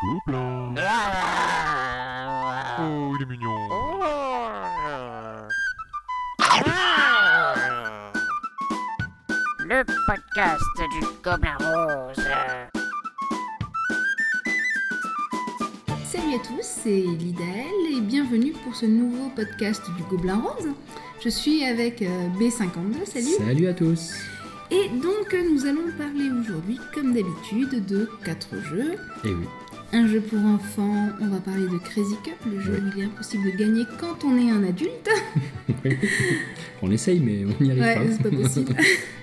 Gobelin. Oh, il est mignon. Le podcast du Gobelin Rose. Salut à tous, c'est Lidaël et bienvenue pour ce nouveau podcast du Gobelin Rose. Je suis avec euh, B52, salut. Salut à tous Et donc euh, nous allons parler aujourd'hui, comme d'habitude, de quatre jeux. Et Eh oui, Un jeu pour enfants, on va parler de Crazy Cup, le jeu Oui. où il est impossible de gagner quand on est un adulte. on essaye mais on n'y arrive Ouais, pas. c'est pas possible.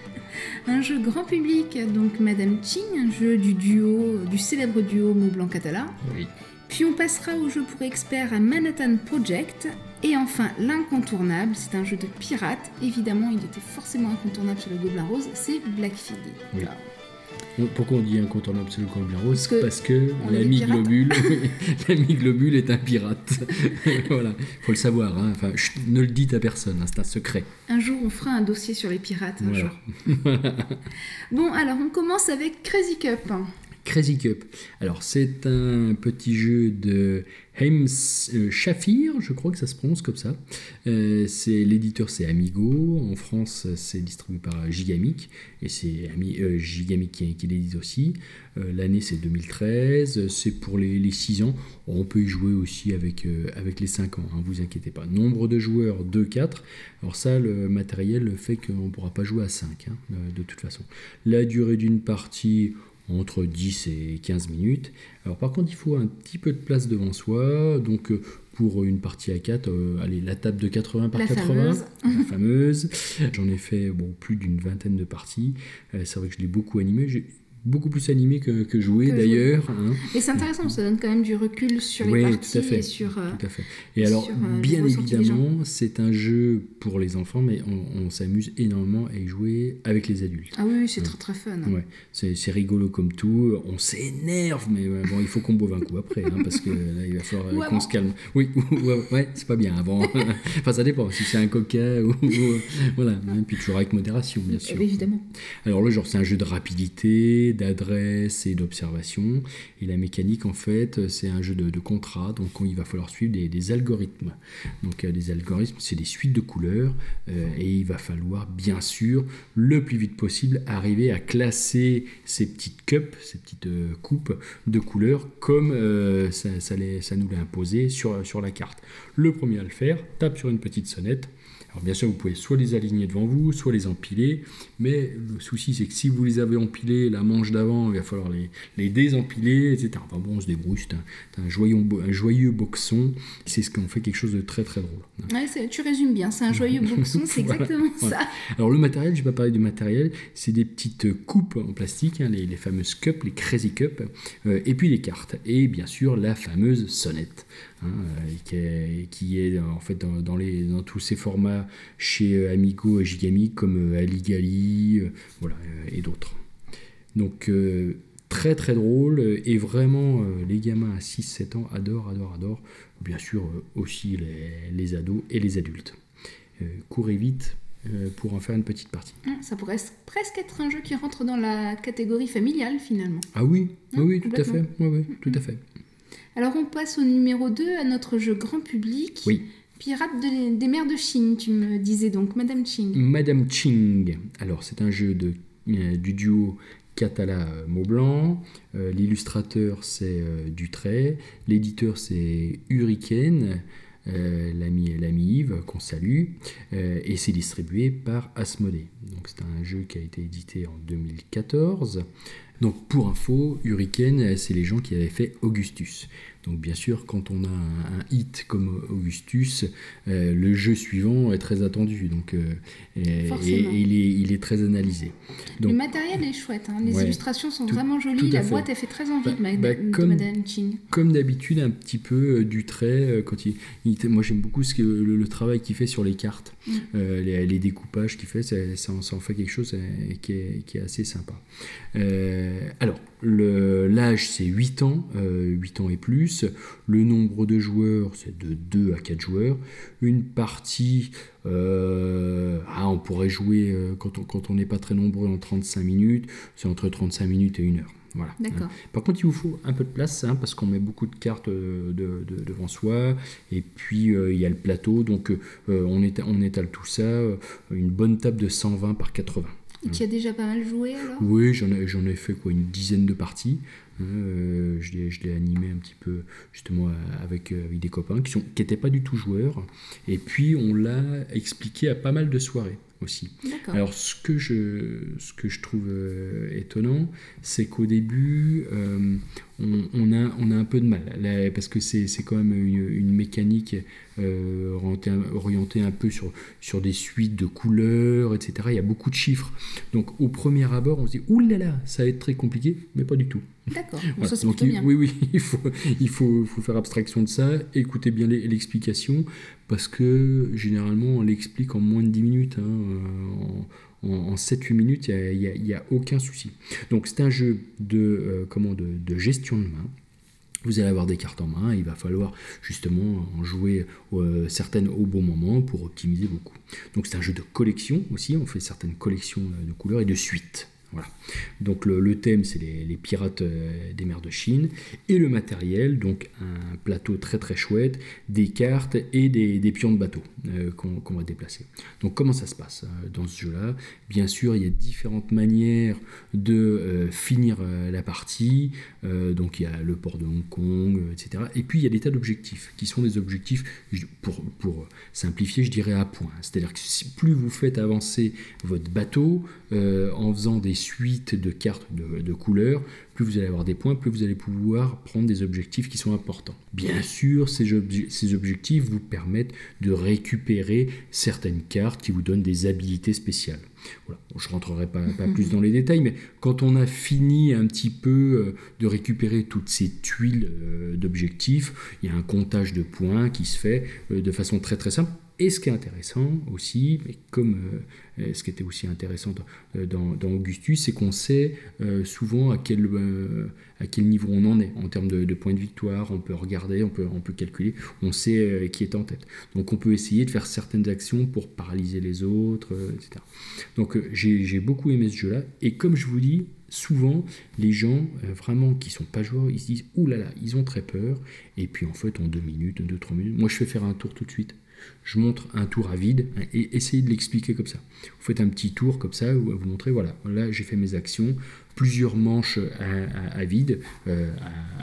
un jeu grand public, donc Madame Ching, un jeu du duo, du célèbre duo Mont-Blanc-Catala. Oui. Puis on passera au jeu pour experts à Manhattan Project. Et enfin, l'incontournable, c'est un jeu de pirate. Évidemment, il était forcément incontournable sur le Gobelin Rose, c'est Blackfield. Oui. Pourquoi on dit incontournable le Gobelin Rose Parce que Parce que l'ami. Globule, l'ami Globule est un pirate. voilà, faut le savoir. hein. Enfin, chut, ne le dites à personne, hein, c'est un secret. Un jour, on fera un dossier sur les pirates. Un Voilà. jour. Bon, alors on commence avec Crazy Cup. Crazy Cup. Alors, c'est un petit jeu de euh, Shafir, je crois que ça se prononce comme ça. Euh, l'éditeur, c'est Amigo. En France, c'est distribué par Gigamic et c'est euh, Gigamic qui, qui l'édite aussi. Euh, L'année, c'est 2013. C'est pour les, les 6 ans. On peut y jouer aussi avec, avec les 5 ans, hein, vous inquiétez pas. Nombre de joueurs, 2-4. Alors ça, le matériel fait qu'on ne pourra pas jouer à 5, hein, de toute façon. La durée d'une partie, entre 10 et 15 minutes. Alors par contre, il faut un petit peu de place devant soi. Donc euh, pour une partie à 4, euh, allez, la table de 80 par La 80, fameuse. la fameuse. J'en ai fait bon, plus d'une vingtaine de parties. Euh, c'est vrai que je l'ai beaucoup animé. Beaucoup plus animé que, que joué d'ailleurs. hein. Et c'est intéressant, ça donne quand même du recul sur les Oui, parties tout à fait. et sur. euh, Tout à fait. Et alors, sur, euh, bien évidemment, c'est un jeu pour les enfants, mais on, on s'amuse énormément à y jouer avec les adultes. Ah oui, c'est très très fun. Ouais, c'est rigolo comme tout. On s'énerve, mais euh, bon, il faut qu'on boive un coup après, hein, parce que là, il va falloir euh, qu'on se calme. Oui, ouais, ouais, c'est pas bien avant. enfin, ça dépend. Si c'est un coca ou, voilà, hein, puis toujours avec modération, bien sûr. Euh, évidemment. Alors le genre, c'est un jeu de rapidité, d'adresse et d'observation. Et la mécanique, en fait, c'est un jeu de, de contrat. Donc il va falloir suivre des, algorithmes. Donc euh, des algorithmes, c'est des suites de couleurs. euh, et il va falloir, bien sûr, le plus vite possible, arriver à classer ces petites cups, ces petites euh, coupes de couleurs, comme euh, ça, ça les- ça nous l'a imposé sur, sur la carte. Le premier à le faire tape sur une petite sonnette. Alors bien sûr, vous pouvez soit les aligner devant vous, soit les empiler, mais le souci c'est que si vous les avez empilés, la manche d'avant, il va falloir les, les désempiler, etc. Enfin bon, on se débrouille, c'est un, joyeux, bo- un joyeux boxon, c'est ce qu'on fait quelque chose de très très drôle. Ouais, tu résumes bien, c'est un joyeux boxon, c'est Voilà, exactement voilà. ça. Alors le matériel, je vais pas parler du matériel, c'est des petites coupes en plastique, hein, les, les fameuses cups, les crazy cups, euh, et puis les cartes, et bien sûr la fameuse sonnette, hein, qui, est, qui est, en fait dans, dans les, dans tous ces formats chez euh, Amigo et Gigamic comme euh, Aligali, euh, voilà, et d'autres. Donc très très drôle, et vraiment les gamins à 6-7 ans adorent, adorent, adorent, bien sûr aussi les, les ados et les adultes. Euh, courez vite euh, pour en faire une petite partie. Hum, Ça pourrait presque être un jeu qui rentre dans la catégorie familiale finalement. Ah oui, Ah, oui, tout à fait. Oui, oui, tout à fait. Alors on passe au numéro 2, à notre jeu grand public. Oui. Pirates de- des mers de Chine, tu me disais donc, Madame Ching. Madame Ching. Alors, c'est un jeu de, euh, du duo Catala-Maublanc. Euh, L'illustrateur, c'est euh, Dutray. L'éditeur, c'est Hurricane. euh, l'ami l'ami Yves qu'on salue et c'est distribué par Asmodée donc c'est un jeu qui a été édité en 2014 donc pour info Hurricane c'est les gens qui avaient fait Augustus donc bien sûr quand on a un, un hit comme Augustus euh, le jeu suivant est très attendu donc euh, et, et- il, est, il est très analysé donc Le matériel est chouette, hein. les Ouais. illustrations sont Tout- vraiment jolies, la fait. boîte elle fait très envie Bah- de, Ma- bah, de comme- Madame Ching. comme d'habitude un petit peu euh, du trait quand il, il- moi j'aime beaucoup ce que le, le travail qu'il fait sur les cartes Mm. Euh, les, les découpages qu'il fait ça, ça en- ça en fait quelque chose qui, est, qui est assez sympa alors l'âge c'est 8 ans euh, 8 ans et plus le nombre de joueurs c'est de 2 à 4 joueurs une partie euh, ah, on pourrait jouer euh, quand on quand on n'est pas très nombreux en 35 minutes c'est entre 35 minutes et 1 heure Voilà. D'accord. Par contre, il vous faut un peu de place hein, parce qu'on met beaucoup de cartes euh, de, de- devant soi. Et puis, euh, il y a le plateau. Donc, euh, on, éta- on étale tout ça. euh, une bonne table de 120 par 80. Tu as déjà pas mal joué alors? Oui, j'en ai, ai fait quoi, une dizaine de parties. Euh, je l'ai animé un petit peu justement avec, euh, avec des copains qui n'étaient pas du tout joueurs. Et puis, on l'a expliqué à pas mal de soirées aussi. Alors, ce que je, ce que je trouve euh, étonnant, c'est qu'au début, euh, on, on a, on a un peu de mal, là, parce que c'est quand même une, une mécanique euh, orientée, orientée un peu sur, sur des suites de couleurs, etc. Il y a beaucoup de chiffres. Donc, au premier abord, on se dit, là, ça va être très compliqué, mais pas du tout. D'accord. Voilà. Ça, c'est Donc, plutôt il- bien. Oui, oui, il faut, il faut, faut faire abstraction de ça, écouter bien l'explication, parce que généralement, on l'explique en moins de 10 minutes. hein, euh, en, en- en 7-8 minutes, il n'y a, aucun souci. Donc, c'est un jeu de, euh, comment, de, de gestion de main. Vous allez avoir des cartes en main, il va falloir justement en jouer euh, certaines au bon moment pour optimiser beaucoup. Donc c'est un jeu de collection aussi, on fait certaines collections de couleurs et de suites. Donc le, thème c'est les, pirates euh, des mers de Chine et le matériel, donc un plateau très très chouette, des cartes et des, pions de bateau euh, qu'on va déplacer. Donc comment ça se passe euh, dans ce jeu-là? Bien sûr il y a différentes manières de finir la partie. Donc il y a le port de Hong Kong, etc. Et puis il y a des tas d'objectifs qui sont des objectifs, je- pour, pour simplifier, je dirais à point. C'est-à-dire que plus vous faites avancer votre bateau en faisant des suites de cartes de, de couleurs, plus vous allez avoir des points, plus vous allez pouvoir prendre des objectifs qui sont importants. Bien sûr, ces, obje- ces objectifs vous permettent de récupérer certaines cartes qui vous donnent des habilités spéciales. Voilà. Bon, je ne rentrerai pas, pas plus dans les détails, mais quand on a fini un petit peu euh, de récupérer toutes ces tuiles euh, d'objectifs, il y a un comptage de points qui se fait euh, de façon très très simple. Et ce qui est intéressant aussi, mais comme euh, euh, ce qui était aussi intéressant dans, euh, Augustus, c'est qu'on sait souvent à quel, niveau on en est en termes de, points de victoire. On peut regarder, on peut, calculer, on sait qui est en tête. Donc on peut essayer de faire certaines actions pour paralyser les autres, etc. Donc j'ai beaucoup aimé ce jeu-là. Et comme je vous dis, souvent, les gens vraiment qui sont pas joueurs, ils se disent Ouh là là, ils ont très peur. Et puis en fait, en deux minutes, deux, trois minutes, moi je fais faire un tour tout de suite. Je montre un tour à vide hein, et essayez de l'expliquer comme ça. Vous faites un petit tour comme ça où vous montrez voilà, là j'ai fait mes actions, plusieurs manches à, à- vide, euh,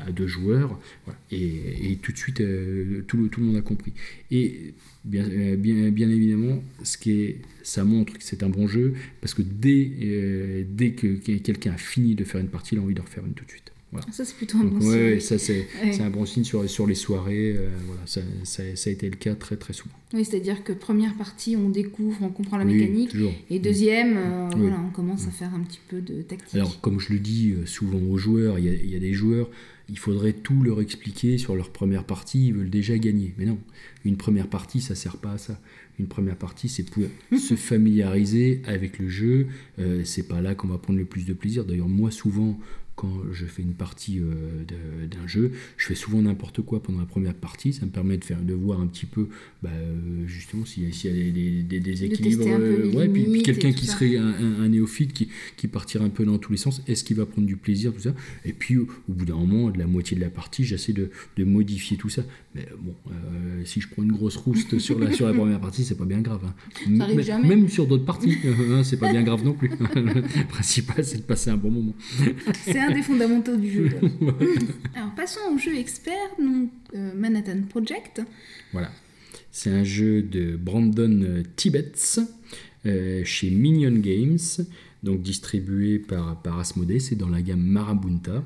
à, deux joueurs, voilà. et, et tout de suite euh, tout, le, tout le monde a compris. Et bien, euh, bien, bien évidemment, ce qui est, ça montre que c'est un bon jeu parce que dès, dès que quelqu'un a fini de faire une partie, il a envie de refaire une tout de suite. Voilà. Ça, c'est plutôt un Donc, bon ouais, signe. ça c'est Ouais. un bon signe sur, sur les soirées. euh, voilà, ça, ça, ça a été le cas très très souvent. Oui, c'est-à-dire que première partie, on découvre, on comprend la Oui, mécanique. toujours. Et deuxième, euh, Oui. voilà, on commence à faire un petit peu de tactique. Alors, comme je le dis euh, souvent aux joueurs, il y, a, il y a des joueurs, il faudrait tout leur expliquer sur leur première partie, ils veulent déjà gagner. Mais non, une première partie, ça sert pas à ça. Une première partie, c'est pour se familiariser avec le jeu. Euh, c'est pas là qu'on va prendre le plus de plaisir. D'ailleurs, moi, souvent, quand je fais une partie euh, d'un jeu, je fais souvent n'importe quoi pendant la première partie. Ça me permet de, faire, de voir un petit peu, bah, euh, justement, s'il y a, s'il y a des, des- déséquilibres. euh, ouais, puis, quelqu'un qui ça. serait un, un- un néophyte qui, qui partirait un peu dans tous les sens, est-ce qu'il va prendre du plaisir, tout ça? Et puis, au, au bout d'un moment, de la moitié de la partie, j'essaie de, de modifier tout ça. Mais bon, euh, si je prends une grosse rouste sur la, sur la première partie, c'est pas bien grave. hein. Ça. Même sur d'autres parties, hein, c'est pas bien grave non plus. Le principal, c'est de passer un bon moment. Un des fondamentaux du jeu. Alors, passons au jeu expert, donc euh, Manhattan Project. Voilà. C'est un jeu de Brandon Tibbets euh, chez Minion Games, donc distribué par, par Asmodee. C'est dans la gamme Marabunta.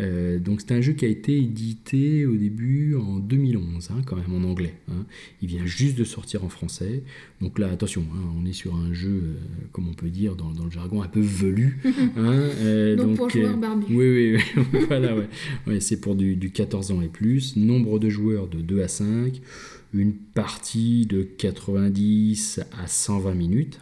Euh, donc c'est un jeu qui a été édité au début en 2011, hein, quand même en anglais. hein. Il vient juste de sortir en français. Donc là, attention, hein, on est sur un jeu, euh, comme on peut dire dans, dans le jargon, un peu velu. euh, Donc, pour joueurs euh, barbus. Oui, oui, oui. voilà, ouais. Ouais, c'est pour du, du 14 ans et plus. Nombre de joueurs de 2 à 5. Une partie de 90 à 120 minutes.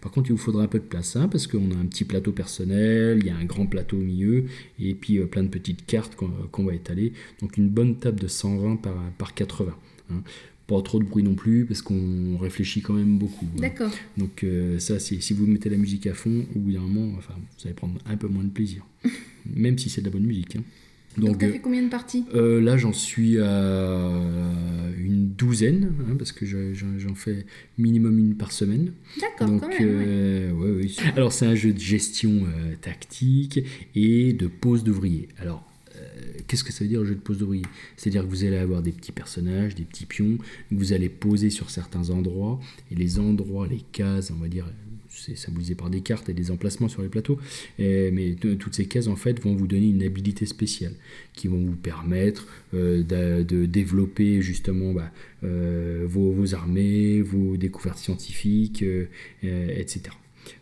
Par contre, il vous faudra un peu de place, parce qu'on a un petit plateau personnel, il y a un grand plateau au milieu, et puis plein de petites cartes qu'on va étaler. Donc une bonne table de 120 par, par 80. hein. Pas trop de bruit non plus, parce qu'on réfléchit quand même beaucoup. hein. D'accord. Donc euh, ça, c'est- si vous mettez la musique à fond, au bout d'un moment, enfin, vous allez prendre un peu moins de plaisir. même si c'est de la bonne musique. hein. Donc, tu as euh, fait combien de parties? euh, là, j'en suis à douzaine, hein, parce que je- j'en fais minimum une par semaine. D'accord, Donc, quand même. euh, ouais, ouais. Alors, c'est un jeu de gestion euh, tactique et de pose d'ouvrier. Alors, euh, qu'est-ce que ça veut dire, le jeu de pose d'ouvrier? C'est-à-dire que vous allez avoir des petits personnages, des petits pions, que vous allez poser sur certains endroits, et les endroits, les cases, on va dire, c'est symbolisé par des cartes et des emplacements sur les plateaux, mais toutes ces cases, en fait, vont vous donner une habilité spéciale, qui vont vous permettre euh, de, développer, justement, bah, euh, vos, armées, vos découvertes scientifiques, euh, etc.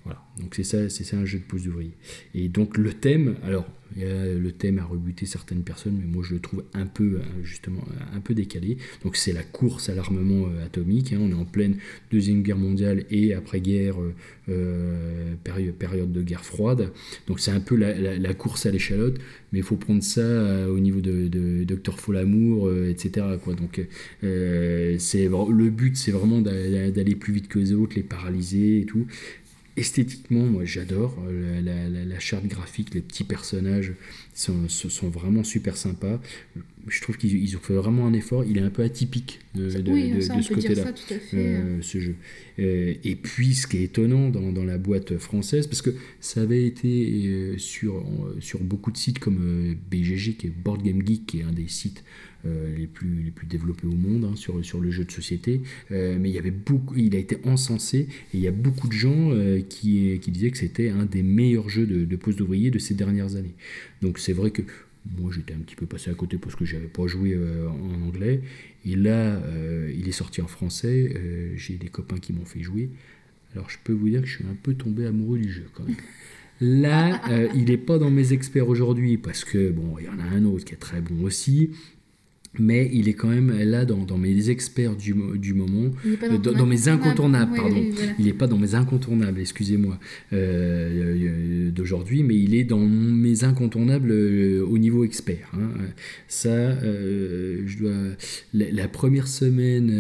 Voilà, donc c'est ça, c'est ça un jeu de pose d'ouvrier. Et donc le thème, alors le thème a rebuté certaines personnes, mais moi je le trouve un peu euh, justement un peu décalé. Donc c'est la course à l'armement euh, atomique. hein. on est en pleine deuxième guerre mondiale et après guerre, euh, euh, période, de guerre froide. Donc c'est un peu la, course à l'échalote, mais il faut prendre ça euh, au niveau de, de euh, etc. Quoi. Donc euh, le but, c'est vraiment d'a- d'aller plus vite que les autres, les paralyser et tout esthétiquement, moi j'adore euh, la, la- la charte graphique, les petits personnages sont, sont- vraiment super sympas. Je trouve qu'ils ils ont fait vraiment un effort. Il est un peu atypique de, de- oui, de- ça, de ce côté-là. euh, ce jeu. Euh, et puis, ce qui est étonnant dans, dans la boîte française, parce que ça avait été sur, sur beaucoup de sites comme BGG, qui est Board Game Geek, qui est un des sites les, plus, les plus développés au monde hein, sur, sur le jeu de société. Euh, mais il, y avait beaucoup, il a été encensé, et il y a beaucoup de gens euh, qui, qui disaient que c'était un des meilleurs jeux de, de poste d'ouvrier de ces dernières années. Donc, c'est vrai que moi, j'étais un petit peu passé à côté parce que j'avais pas joué euh, en anglais. Et là, euh, il est sorti en français. euh, J'ai des copains qui m'ont fait jouer. Alors, je peux vous dire que je suis un peu tombé amoureux du jeu quand même. Là, euh, il n'est pas dans mes experts aujourd'hui parce que, bon, il y en a un autre qui est très bon aussi. Mais il est quand même là dans, dans mes experts du, du moment. Euh, dans, dans mes incontournables, pardon. oui, voilà. Il n'est pas dans mes incontournables, excusez-moi, euh, euh, d'aujourd'hui, mais il est dans mes incontournables euh, au niveau expert. hein. Ça, euh, je dois. La, la première semaine,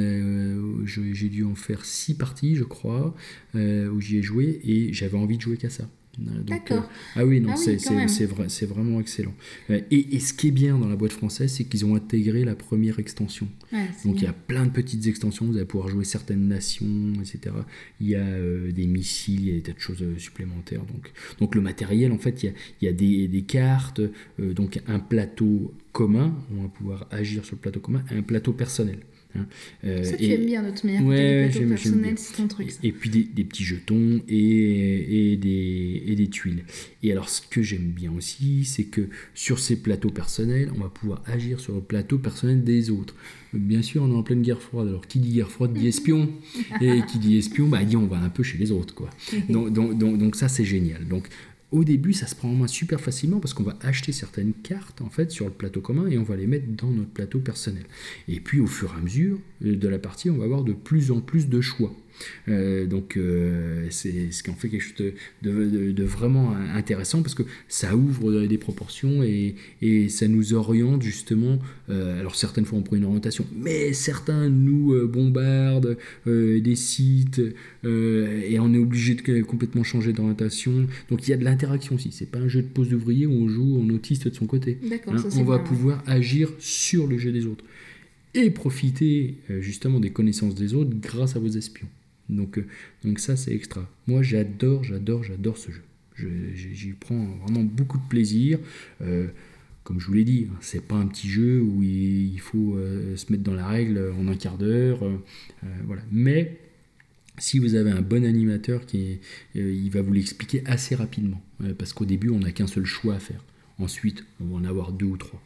j'ai dû en faire six parties, je crois, où j'y ai joué, et j'avais envie de jouer qu'à ça. Euh, donc, D'accord. euh, ah oui, non, Ah oui, c'est vrai, vraiment excellent. Euh, Et, et ce qui est bien dans la boîte française, c'est qu'ils ont intégré la première extension. Ouais, Donc il y a plein de petites extensions, vous allez pouvoir jouer certaines nations, etc. Il y a euh, des missiles, il y a des tas de choses euh, supplémentaires. Donc, donc le matériel, en fait, il y a, il y a des, des cartes, euh, donc un plateau commun, on va pouvoir agir sur le plateau commun, et un plateau personnel. Hein. Euh, Ça, tu et- aimes bien notre manière. Ouais, personnels, bien. c'est ton truc. ça. et puis des, des petits jetons et, et, des, et des tuiles. Et alors ce que j'aime bien aussi, c'est que sur ces plateaux personnels, on va pouvoir agir sur le plateau personnel des autres. Bien sûr, on est en pleine guerre froide. Alors qui dit guerre froide dit espion. Et qui dit espion, bah dit on va un peu chez les autres. quoi. Donc, donc, donc, donc ça c'est génial. Donc au début, ça se prend en main super facilement parce qu'on va acheter certaines cartes en fait sur le plateau commun et on va les mettre dans notre plateau personnel. Et puis au fur et à mesure euh, de la partie, on va avoir de plus en plus de choix. Euh, donc euh, c'est ce qui en fait quelque chose de, de- de- de vraiment intéressant parce que ça ouvre des proportions et, et ça nous oriente justement. euh, alors certaines fois on prend une orientation, mais certains nous bombardent des sites et on est obligé de complètement changer d'orientation. Donc il y a de l'interaction aussi. C'est pas un jeu de pose d'ouvrier où on joue en autiste de son côté. Hein, ça on va bien, ouais. pouvoir agir sur le jeu des autres et profiter justement des connaissances des autres grâce à vos espions. Donc, euh, donc ça, c'est extra. Moi, j'adore, j'adore, j'adore ce jeu. Je- J'y prends vraiment beaucoup de plaisir. Euh, comme je vous l'ai dit, hein, c'est pas un petit jeu où il, faut euh, se mettre dans la règle en un quart d'heure. voilà. Mais si vous avez un bon animateur, qui, il va vous l'expliquer assez rapidement. parce qu'au début, on n'a qu'un seul choix à faire. Ensuite, on va en avoir deux ou trois.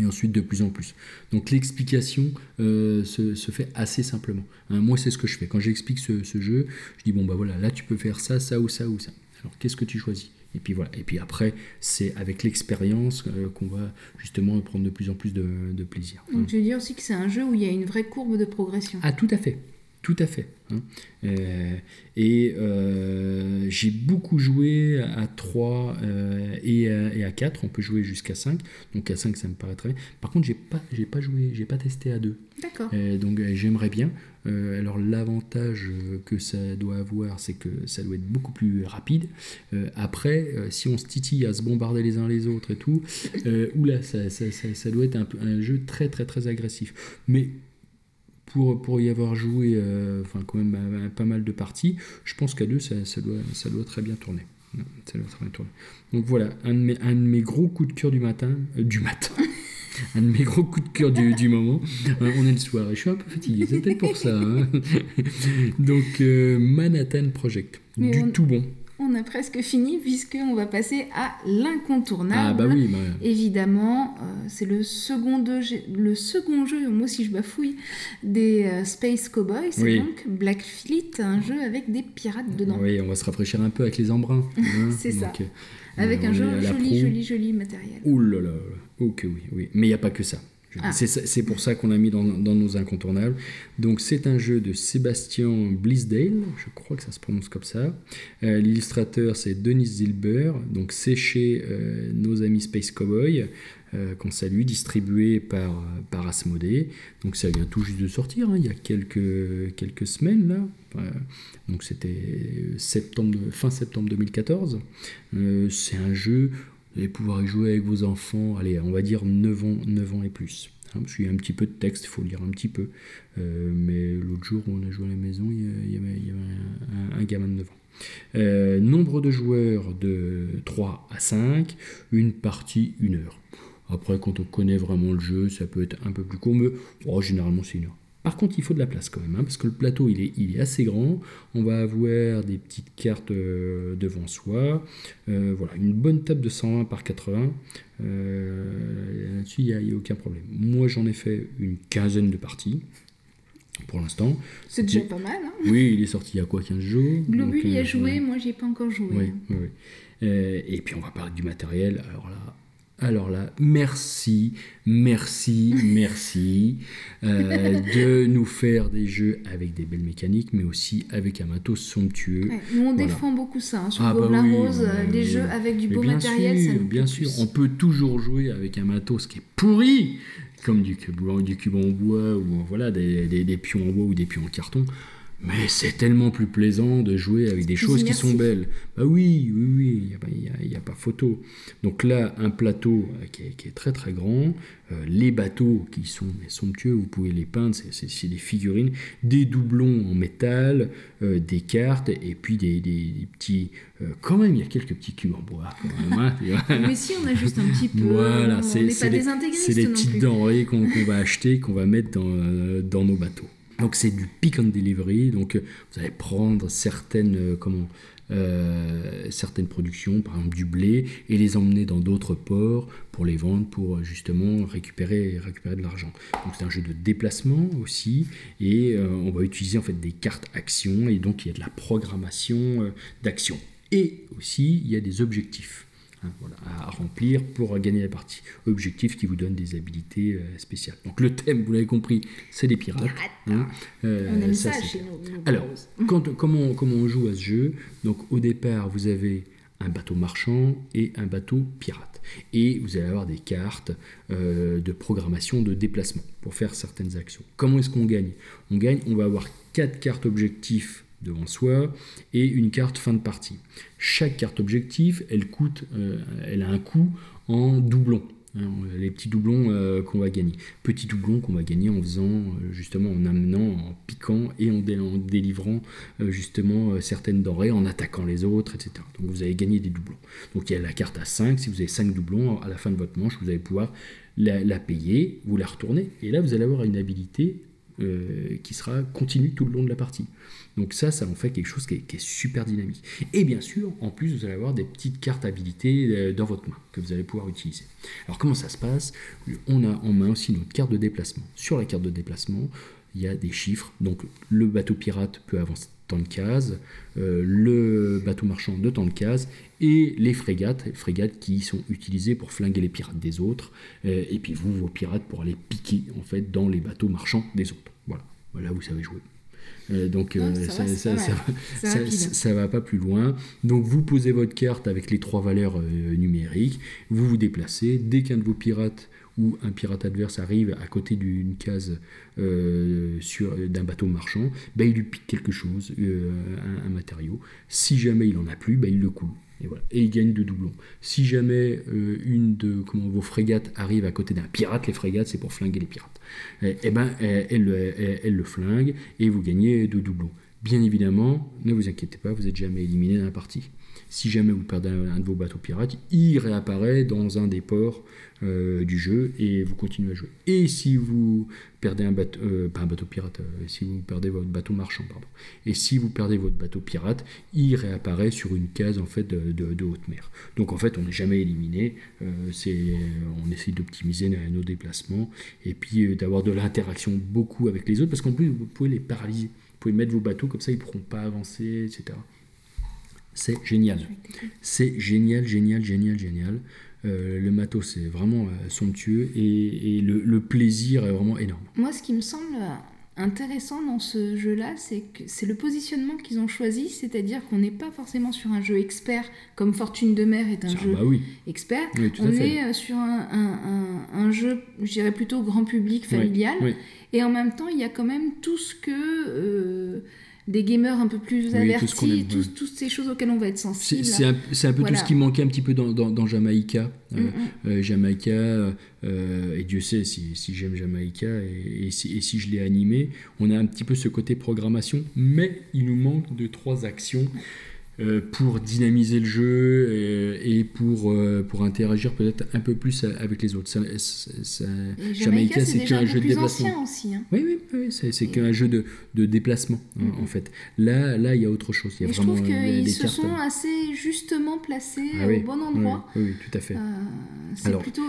Et ensuite, de plus en plus. Donc, l'explication euh, se, se fait assez simplement. Hein, moi, c'est ce que je fais. Quand j'explique ce, ce jeu, je dis bon, bah voilà, là, tu peux faire ça, ça ou ça ou ça. Alors, qu'est-ce que tu choisis? Et puis voilà. Et puis après, c'est avec l'expérience euh, qu'on va justement prendre de plus en plus de, de plaisir. Donc tu veux dire aussi que c'est un jeu où il y a une vraie courbe de progression? Ah, tout à fait. Tout à fait. hein. Euh, et euh, j'ai beaucoup joué à 3 euh, et, à, et à 4. On peut jouer jusqu'à 5. Donc à 5, ça me paraît très bien. Par contre, j'ai pas, j'ai pas joué, j'ai pas testé à 2. D'accord. Donc j'aimerais bien. Alors l'avantage que ça doit avoir, c'est que ça doit être beaucoup plus rapide. Après, si on se titille à se bombarder les uns les autres et tout, oula, ça, ça, ça, ça doit être un, un jeu très très très agressif. Mais pour, pour y avoir joué, euh, enfin quand même à- à pas mal de parties, je pense qu'à deux, ça, ça doit, ça doit très bien tourner. Ça doit très bien tourner. Donc voilà, un de mes, un de mes gros coups de cœur du matin, euh, du matin. Un de mes gros coups de cœur du, du moment. Euh, on est le soir et je suis un peu fatigué, c'est peut-être pour ça. hein. Donc, Manhattan Project. Mais du on- tout bon. On a presque fini puisqu'on va passer à l'incontournable. Ah, bah oui, bah, Évidemment, euh, c'est le second, de- le second jeu, moi aussi je bafouille, des euh, Space Cowboys. C'est Oui. donc Black Fleet, un jeu avec des pirates dedans. oui, on va se rafraîchir un peu avec les embruns. hein. C'est ça. Euh, Avec un jeu joli, pro. joli, joli matériel. Ouh là là, ok oui, oui. Mais il n'y a pas que ça. Ah. C'est pour ça qu'on l'a mis dans, dans nos incontournables. Donc c'est un jeu de Sébastien Blisdale, je crois que ça se prononce comme ça. Euh, L'illustrateur c'est Denis Zilber, donc c'est chez euh, nos amis Space Cowboy, euh, qu'on salue, distribué par, par Asmodée. Donc ça vient tout juste de sortir, hein, il y a quelques, quelques semaines là. Euh, donc c'était septembre, fin septembre 2014. Euh, c'est un jeu allez pouvoir y jouer avec vos enfants, allez, on va dire 9 ans, 9 ans et plus. Hein, parce qu'il y a un petit peu de texte, il faut lire un petit peu. Euh, mais l'autre jour, on a joué à la maison, il y avait, un, gamin de 9 ans. Euh, nombre de joueurs de 3 à 5, une partie, une heure. Après, quand on connaît vraiment le jeu, ça peut être un peu plus court, mais oh, généralement c'est une heure. Par contre, il faut de la place quand même, hein, parce que le plateau il est, il est assez grand. On va avoir des petites cartes euh, devant soi. Euh, voilà, une bonne table de 120 par 80. Euh, Là-dessus, il n'y a, aucun problème. Moi, j'en ai fait une quinzaine de parties pour l'instant. C'est déjà J'ai- pas mal. Hein Oui, il est sorti il y a quoi 15 jours Globule y a joué, ouais. moi j'y ai pas encore joué. Oui, oui, oui. Et puis on va parler du matériel. Alors là, alors là, merci, merci, merci euh, de nous faire des jeux avec des belles mécaniques, mais aussi avec un matos somptueux. Ouais, nous on Voilà. défend beaucoup ça hein, sur Ah bah oui, Rose, bah euh, oui, des oui. jeux avec du Mais beau bien matériel, sûr, ça nous bien sûr, on peut toujours jouer avec un matos qui est pourri, comme du cube, du cube en bois ou voilà des, des- des pions en bois ou des pions en carton. Mais c'est tellement plus plaisant de jouer avec des choses qui sont belles. Bah oui, oui, oui, il n'y a, y a- il y a pas photo. Donc là, un plateau euh, qui est, qui est très très grand, euh, les bateaux qui sont mais somptueux, vous pouvez les peindre, c'est- des figurines, des doublons en métal, euh, des cartes, et puis des, des- des petits... euh, quand même, il y a quelques petits cubes en bois. Quand même, hein. Mais si on a juste un petit peu, Voilà, c'est des, des petites denrées qu'on va acheter, qu'on va mettre dans, dans nos bateaux. Donc c'est du pick and delivery. Donc euh, vous allez prendre certaines euh, comment euh, certaines productions, par exemple du blé, et les emmener dans d'autres ports pour les vendre, pour justement récupérer récupérer de l'argent. Donc c'est un jeu de déplacement aussi, et on va utiliser en fait des cartes actions, et donc il y a de la programmation euh, d'action. Et aussi il y a des objectifs hein, voilà, à remplir pour gagner la partie. Objectif qui vous donne des habilités euh, spéciales. Donc le thème, vous l'avez compris, c'est des pirates. hein. Euh, On aime ça, ça, c'est- chez nous. nous, Alors, quand- comment, comment on joue à ce jeu Donc au départ, vous avez un bateau marchand et un bateau pirate. Et vous allez avoir des cartes euh, de programmation de déplacement pour faire certaines actions. Comment est-ce qu'on gagne? On gagne, on va avoir quatre cartes objectifs devant soi et une carte fin de partie. Chaque carte objectif, elle coûte, euh, elle a un coût en doublons. hein, les petits doublons euh, qu'on va gagner. Petits doublons qu'on va gagner en faisant, euh, justement, en amenant, en piquant et en, dé- en délivrant justement certaines denrées, en attaquant les autres, etc. Donc vous allez gagner des doublons. Donc il y a la carte à 5, si vous avez 5 doublons, à la fin de votre manche, vous allez pouvoir la, la payer, vous la retournez, et là vous allez avoir une habilité qui sera continue tout le long de la partie. Donc ça, ça en fait quelque chose qui est, super dynamique. Et bien sûr, en plus, vous allez avoir des petites cartes habilitées euh, dans votre main que vous allez pouvoir utiliser. Alors comment ça se passe? On a en main aussi notre carte de déplacement. Sur la carte de déplacement, il y a des chiffres. Donc le bateau pirate peut avancer tant de cases, euh, le bateau marchand de tant de cases, et les frégates, frégates qui sont utilisées pour flinguer les pirates des autres, euh, et puis vous, vos pirates, pour aller piquer en fait dans les bateaux marchands des autres. Voilà, voilà vous savez jouer. Euh, donc euh, ça ça, va, ça- pas ça va- ça- va plus loin. Donc vous posez votre carte avec les trois valeurs euh, numériques, vous vous déplacez. Dès qu'un de vos pirates ou un pirate adverse arrive à côté d'une case sur d'un bateau marchand, ben, il lui pique quelque chose, un, un matériau. Si jamais il en a plus, ben, il le coule. Et, voilà. et il gagne de doublons. Si jamais une de comment, vos frégates arrive à côté d'un pirate, les frégates c'est pour flinguer les pirates, et, et ben, elle, elle- elle- elle le flingue et vous gagnez de doublons. Bien évidemment, ne vous inquiétez pas, vous n'êtes jamais éliminé dans la partie. Si jamais vous perdez un, de vos bateaux pirates, il réapparaît dans un des ports euh, du jeu et vous continuez à jouer. Et si vous perdez un bateau, euh, pas un bateau pirate, euh, si vous perdez votre bateau marchand. Et si vous perdez votre bateau pirate, il réapparaît sur une case en fait de, haute mer. Donc en fait, on n'est jamais éliminé. on essaye d'optimiser nos déplacements et puis d'avoir de l'interaction beaucoup avec les autres parce qu'en plus vous pouvez les paralyser. Vous pouvez mettre vos bateaux comme ça, ils ne pourront pas avancer, etc. C'est génial. C'est génial, génial, génial, génial. Euh, le matos, c'est vraiment euh, somptueux et, et le, le plaisir est vraiment énorme. Moi, ce qui me semble intéressant dans ce jeu-là, c'est que c'est le positionnement qu'ils ont choisi, c'est-à-dire qu'on n'est pas forcément sur un jeu expert comme Fortune de mer est un Ah jeu bah oui, expert. oui, On est euh, sur un, un- un- un jeu, je dirais plutôt grand public, familial. oui. Et en même temps, il y a quand même tout ce que euh, des gamers un peu plus Oui, avertis, tout ce toutes ces choses auxquelles on va être sensible. c'est un, peu Voilà. tout ce qui manquait un petit peu dans, dans, dans Jamaïca. Euh, Mm, mm. euh, Jamaïca, euh, et Dieu sait si, si j'aime Jamaïca et, et si, et si je l'ai animé, on a un petit peu ce côté programmation, mais il nous manque de trois actions pour dynamiser le jeu euh, et pour, euh, pour interagir peut-être un peu plus avec les autres. Ça- ça- Jamaïca, c'est qu'un un jeu de déplacement. aussi. hein. Oui, oui, oui, c'est Et- qu'un jeu de, de déplacement, Mhm. en fait. Là, là, il y a autre chose. Il y a Et je trouve euh, qu'ils se cartes. sont assez justement placés Ah au bon endroit. Oui, oui, tout à fait. Euh,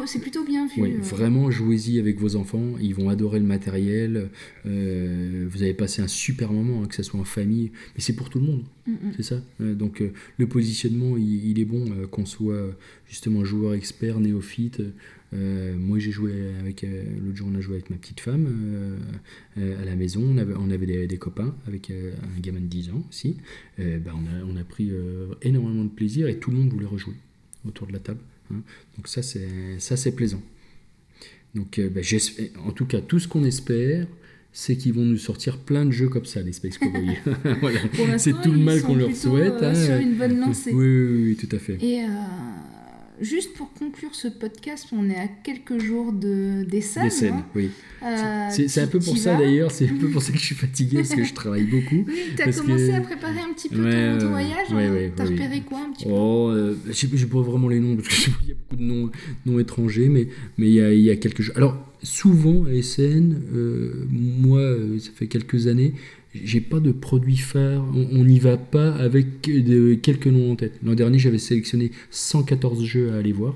c'est plutôt, bien vu. Euh. vraiment, jouez-y avec vos enfants. Ils vont adorer le matériel. Euh, vous avez passé un super moment, hein, que ce soit en famille. Mais c'est pour tout le monde, Mm, c'est ça. Donc, euh, le positionnement, il, est bon, euh, qu'on soit euh, justement joueur expert, néophyte. Moi, j'ai joué avec. L'autre jour, on a joué avec ma petite femme à la maison. On avait, des, copains avec un gamin de 10 ans aussi. Ben, on, a, on a pris énormément de plaisir et tout le monde voulait rejouer autour de la table. hein. Donc, ça, c'est plaisant. Donc, j'espère- en tout cas, tout ce qu'on espère, c'est qu'ils vont nous sortir plein de jeux comme ça, les Space Cowboys. Voilà. C'est tout le mal qu'on leur souhaite. euh, hein. sur une bonne lancée. Oui, oui, oui, tout à fait. Et euh, juste pour conclure ce podcast, on est à quelques jours de, des scènes. Des scènes, oui. hein. Euh, C'est un peu pour ça d'ailleurs, c'est un peu pour ça que je suis fatigué, parce que je travaille beaucoup. Oui, t'as Parce commencé que- à préparer un petit peu Ouais, ton, voyage. ouais, hein ouais, T'as repéré oui. quoi un petit peu? Oh, je sais j'ai pas vraiment les noms, parce qu'il y a beaucoup de noms, noms étrangers, mais mais il y a, il y a quelques jeux. Alors, souvent à SN, euh, moi, euh, ça fait quelques années, j'ai pas de produit phare, on n'y va pas avec de, quelques noms en tête. L'an dernier, j'avais sélectionné 114 jeux à aller voir.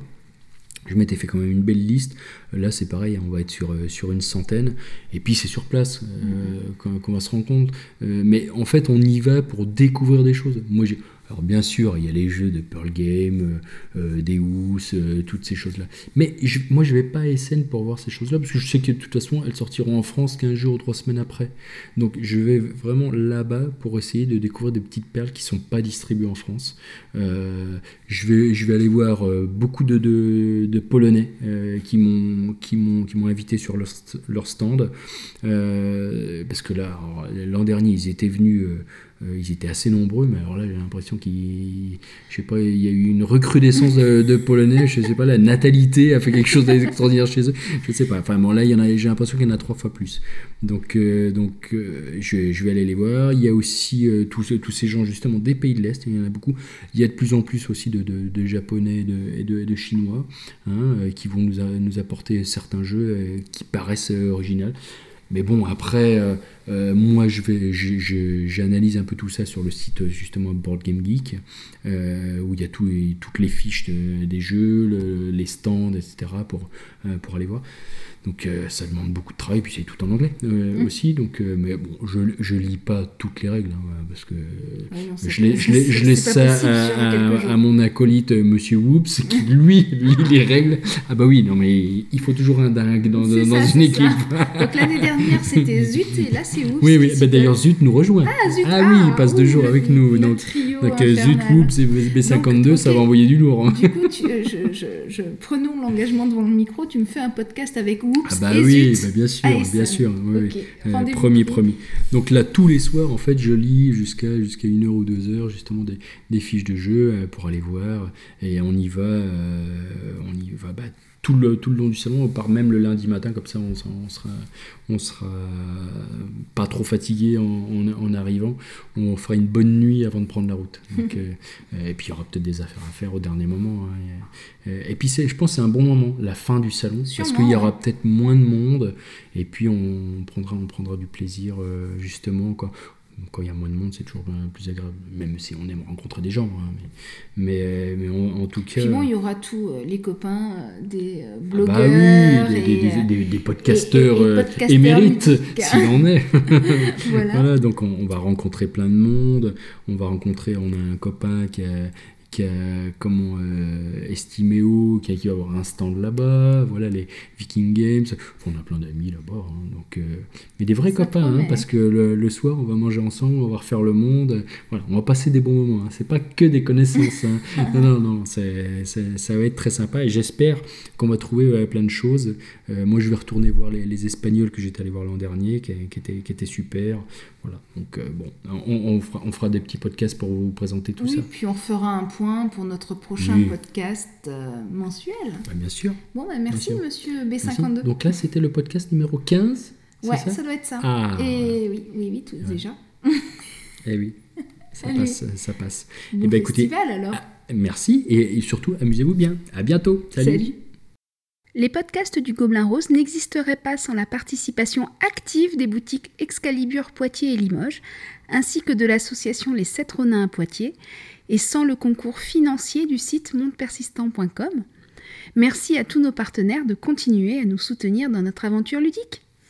Je m'étais fait quand même une belle liste. Là, c'est pareil, on va être sur, euh, sur une centaine. Et puis, c'est sur place euh, qu'on va se rendre compte. Euh, mais en fait, on y va pour découvrir des choses. Moi, j'ai. Alors, bien sûr, il y a les jeux de Pearl Game, euh, euh, Deus, euh, toutes ces choses-là. Mais moi, je vais pas à SN pour voir ces choses-là, parce que je sais que de toute façon, elles sortiront en France 15 jours ou 3 semaines après. Donc, je vais vraiment là-bas pour essayer de découvrir des petites perles qui sont pas distribuées en France. Euh, je, vais, aller voir beaucoup de, Polonais qui m'ont invité sur leur, leur stand parce que là l'an dernier ils étaient venus ils étaient assez nombreux mais alors là j'ai l'impression qu'il il y a eu une recrudescence de, Polonais je sais pas la natalité a fait quelque chose d'extraordinaire chez eux je sais pas. Enfin bon là j'ai l'impression qu'il y en a trois fois plus. Donc euh, donc euh, je, vais aller les voir. Il y a aussi euh, tous ces- gens justement des pays de l'est il y en a beaucoup. Il y a de plus en plus aussi de, de- de japonais et de, chinois hein, euh, qui vont nous, nous apporter certains jeux euh, qui paraissent euh, originaux mais bon, après, euh, euh, moi, je vais, j'analyse un peu tout ça sur le site euh, justement Board Game Geek, où il y a tout, toutes les fiches de- des jeux, le- les stands, etc. pour, pour aller voir. Donc euh, ça demande beaucoup de travail, puis c'est tout en anglais euh, Mm. aussi. Donc, euh, mais bon, je, je lis pas toutes les règles, hein, parce que Ouais, non, c'est je, laisse ça possible à, mon acolyte Monsieur Whoops, qui lui lit les règles. Ah bah oui, non mais il faut toujours un dingue dans, dans ça, une ça. équipe. Donc l'année dernière, c'était Zut et là c'est Oups. Oui, oui. Bah. D'ailleurs, Zut nous rejoint. Ah, Zut, Ah oui, il passe deux jours le- avec nous, le donc- Zut. Whoops et B52, Donc, ça va envoyer du lourd. hein. Du coup, tu- je, prenons l'engagement devant le micro, tu me fais un podcast avec Oups Ah bah et oui, bah, bien sûr, Allez, bien sûr. oui, oui. Euh, promis, promis. Donc là, tous les soirs, en fait, je lis jusqu'à jusqu'à une heure ou deux heures, justement, des, des fiches de jeu euh, pour aller voir. Et on y va, euh, on y va bah, tout, le, tout le long du salon, on part même le lundi matin, comme ça, on, sera- on sera, on sera pas trop fatigué en, en- en arrivant. On fera une bonne nuit avant de prendre la route. Donc, euh, et puis, il y aura peut-être des affaires à faire au dernier moment. hein. Et, et puis, c'est- je pense que c'est un bon moment, la fin du salon, parce Sûrement, qu'il y aura ouais. peut-être moins de monde. Et puis on prendra, on prendra du plaisir euh, justement quand, quand il y a moins de monde, c'est toujours plus agréable. Même si on aime rencontrer des gens, hein, mais, mais, mais en, en tout cas. Puis bon, il y aura tous euh, les copains euh, des euh, ah blogueurs. bah oui, des, et, des, des- des podcasteurs et- et podcasteurs émérites, s'il en est. voilà. Voilà, donc on, on va rencontrer plein de monde. On va rencontrer, on a un copain qui a, qui a comment euh, Estiméo, qui, a- qui va avoir un stand là-bas. Voilà, les Viking Games. Enfin, on a plein d'amis là-bas. hein, donc, euh, mais des vrais Ça copains, hein, parce que le, le soir, on va manger ensemble, on va refaire le monde. Voilà, on va passer des bons moments. hein. C'est pas que des connaissances. non, non, non, c'est- ça va être très sympa. Et j'espère qu'on va trouver plein de choses. Euh, moi, je vais retourner voir les, les Espagnols que j'étais allé voir l'an dernier, qui, qui étaient, qui étaient super. Voilà, donc euh, bon, on, on fera, on fera des petits podcasts pour vous présenter tout oui, ça. puis on fera un point pour notre prochain Oui. podcast euh, mensuel. Bah, bien sûr. Bon, bah, merci sûr. monsieur Merci. B52. Donc là, c'était le podcast numéro 15. c'est ouais, ça ça, doit être ça. Ah. Et oui, oui, oui, tout, Ouais. déjà. Eh oui, ça Allez. passe, ça passe. Bon ben, écoutez, festival alors. Merci et, et surtout, amusez-vous bien. À bientôt. Salut. Salut. Les podcasts du Gobelin Rose n'existeraient pas sans la participation active des boutiques Excalibur Poitiers et Limoges, ainsi que de l'association Les Sept Ronins à Poitiers, et sans le concours financier du site mondepersistant.com. Merci à tous nos partenaires de continuer à nous soutenir dans notre aventure ludique.